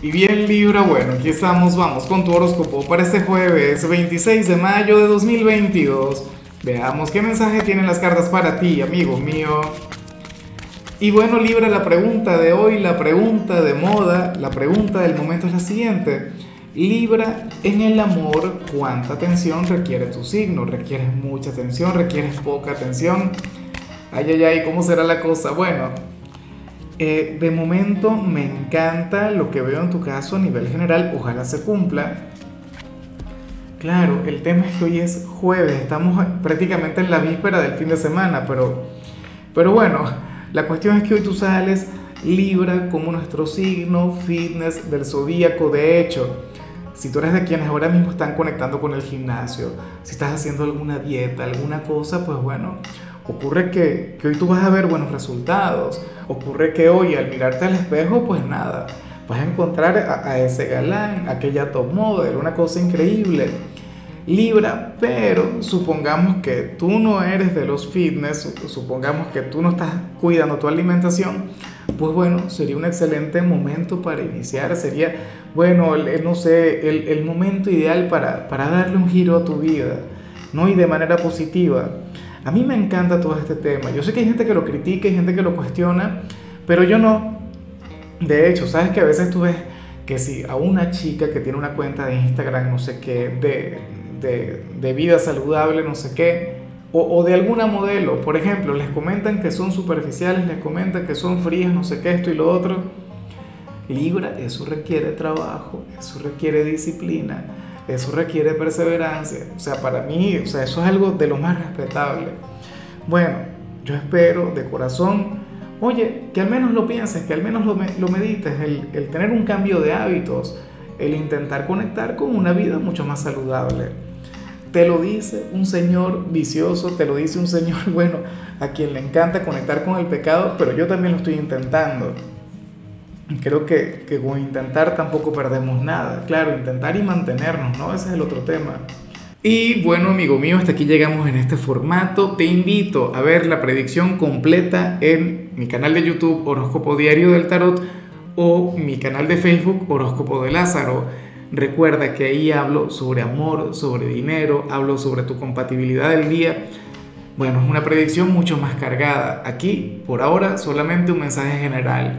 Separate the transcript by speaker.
Speaker 1: Y bien Libra, bueno, aquí estamos, vamos con tu horóscopo para este jueves 26 de mayo de 2022. Veamos qué mensaje tienen las cartas para ti, amigo mío. Y bueno Libra, la pregunta de hoy, la pregunta de moda, la pregunta del momento es la siguiente. Libra, en el amor, ¿cuánta atención requiere tu signo? ¿Requieres mucha atención? ¿Requieres poca atención? Ay, ay, ay, ¿cómo será la cosa? Bueno, eh, de momento me encanta lo que veo en tu caso a nivel general, ojalá se cumpla. Claro, el tema es que hoy es jueves, estamos prácticamente en la víspera del fin de semana, pero, pero bueno, la cuestión es que hoy tú sales Libra como nuestro signo fitness del zodíaco. De hecho, si tú eres de quienes ahora mismo están conectando con el gimnasio, si estás haciendo alguna dieta, alguna cosa, pues bueno, Ocurre que, hoy tú vas a ver buenos resultados. Ocurre que hoy al mirarte al espejo, pues nada, vas a encontrar a, ese galán, aquella top model, una cosa increíble. Libra, pero supongamos que tú no eres de los fitness, supongamos que tú no estás cuidando tu alimentación, pues bueno, sería un excelente momento para iniciar, sería, bueno, el, no sé, el, el momento ideal para, para darle un giro a tu vida, ¿no? Y de manera positiva. A mí me encanta todo este tema. Yo sé que hay gente que lo critica, hay gente que lo cuestiona, pero yo no. De hecho, sabes que a veces tú ves que si a una chica que tiene una cuenta de Instagram, no sé qué, de, de, de vida saludable, no sé qué, o, o, de alguna modelo, por ejemplo, les comentan que son superficiales, les comentan que son frías, no sé qué, esto y lo otro. Libra, eso requiere trabajo, eso requiere disciplina eso requiere perseverancia. O sea, para mí, o sea, eso es algo de lo más respetable. Bueno, yo espero de corazón, oye, que al menos lo pienses, que al menos lo, lo medites, el, el tener un cambio de hábitos, el intentar conectar con una vida mucho más saludable. Te lo dice un señor vicioso, te lo dice un señor, bueno, a quien le encanta conectar con el pecado, pero yo también lo estoy intentando creo que, que con intentar tampoco perdemos nada. Claro, intentar y mantenernos, ¿no? Ese es el otro tema. Y bueno, amigo mío, hasta aquí llegamos en este formato. Te invito a ver la predicción completa en mi canal de YouTube Horóscopo Diario del Tarot o mi canal de Facebook Horóscopo de Lázaro. Recuerda que ahí hablo sobre amor, sobre dinero, hablo sobre tu compatibilidad del día. Bueno, es una predicción mucho más cargada. Aquí, por ahora, solamente un mensaje general